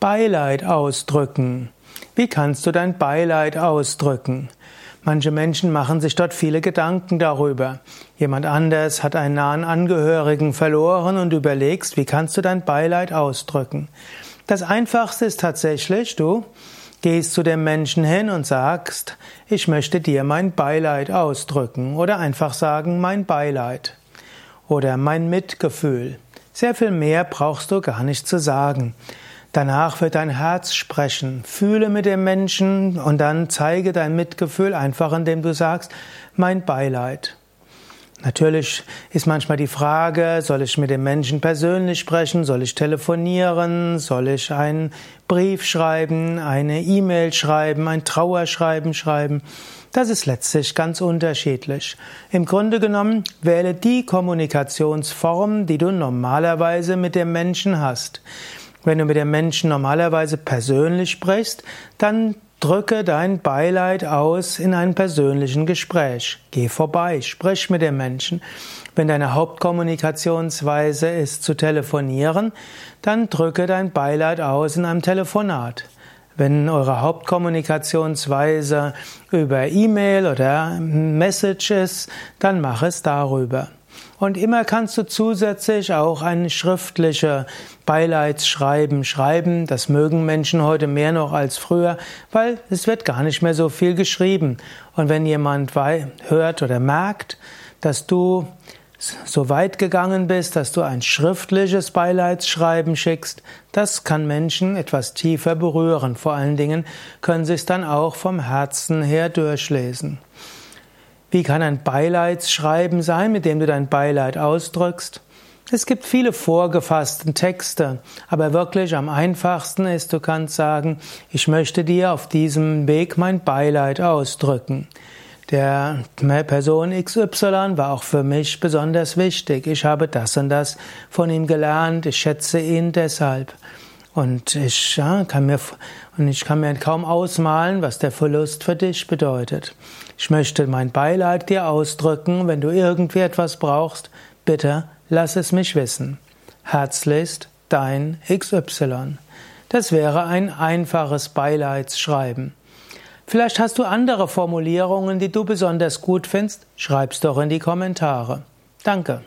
Beileid ausdrücken. Wie kannst du dein Beileid ausdrücken? Manche Menschen machen sich dort viele Gedanken darüber. Jemand anders hat einen nahen Angehörigen verloren und überlegst, wie kannst du dein Beileid ausdrücken? Das einfachste ist tatsächlich, du gehst zu dem Menschen hin und sagst, ich möchte dir mein Beileid ausdrücken oder einfach sagen mein Beileid oder mein Mitgefühl. Sehr viel mehr brauchst du gar nicht zu sagen. Danach wird dein Herz sprechen. Fühle mit dem Menschen und dann zeige dein Mitgefühl einfach, indem du sagst, mein Beileid. Natürlich ist manchmal die Frage, soll ich mit dem Menschen persönlich sprechen, soll ich telefonieren, soll ich einen Brief schreiben, eine E-Mail schreiben, ein Trauerschreiben schreiben. Das ist letztlich ganz unterschiedlich. Im Grunde genommen wähle die Kommunikationsform, die du normalerweise mit dem Menschen hast. Wenn du mit dem Menschen normalerweise persönlich sprichst, dann drücke dein Beileid aus in einem persönlichen Gespräch. Geh vorbei, sprich mit dem Menschen. Wenn deine Hauptkommunikationsweise ist zu telefonieren, dann drücke dein Beileid aus in einem Telefonat. Wenn eure Hauptkommunikationsweise über E-Mail oder Message ist, dann mach es darüber. Und immer kannst du zusätzlich auch ein schriftliche Beileidsschreiben schreiben. Das mögen Menschen heute mehr noch als früher, weil es wird gar nicht mehr so viel geschrieben. Und wenn jemand hört oder merkt, dass du so weit gegangen bist, dass du ein schriftliches Beileidsschreiben schickst, das kann Menschen etwas tiefer berühren. Vor allen Dingen können sie es dann auch vom Herzen her durchlesen. Wie kann ein Beileidsschreiben sein, mit dem du dein Beileid ausdrückst? Es gibt viele vorgefasste Texte, aber wirklich am einfachsten ist, du kannst sagen, ich möchte dir auf diesem Weg mein Beileid ausdrücken. Der Person XY war auch für mich besonders wichtig. Ich habe das und das von ihm gelernt. Ich schätze ihn deshalb. Und ich, ja, kann mir, und ich kann mir kaum ausmalen, was der Verlust für dich bedeutet. Ich möchte mein Beileid dir ausdrücken. Wenn du irgendwie etwas brauchst, bitte lass es mich wissen. Herzlichst, dein XY. Das wäre ein einfaches Beileidsschreiben. Vielleicht hast du andere Formulierungen, die du besonders gut findest. Schreib's doch in die Kommentare. Danke.